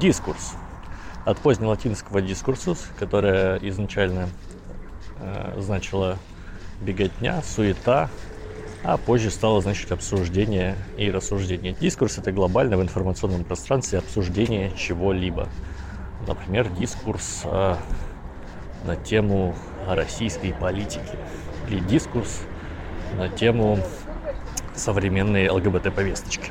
Дискурс. От позднелатинского дискурсус, которое изначально э, значило беготня, суета, а позже стало значить обсуждение и рассуждение. Дискурс – это глобально в информационном пространстве обсуждение чего-либо. Например, дискурс э, на тему российской политики или дискурс на тему современной ЛГБТ-повесточки.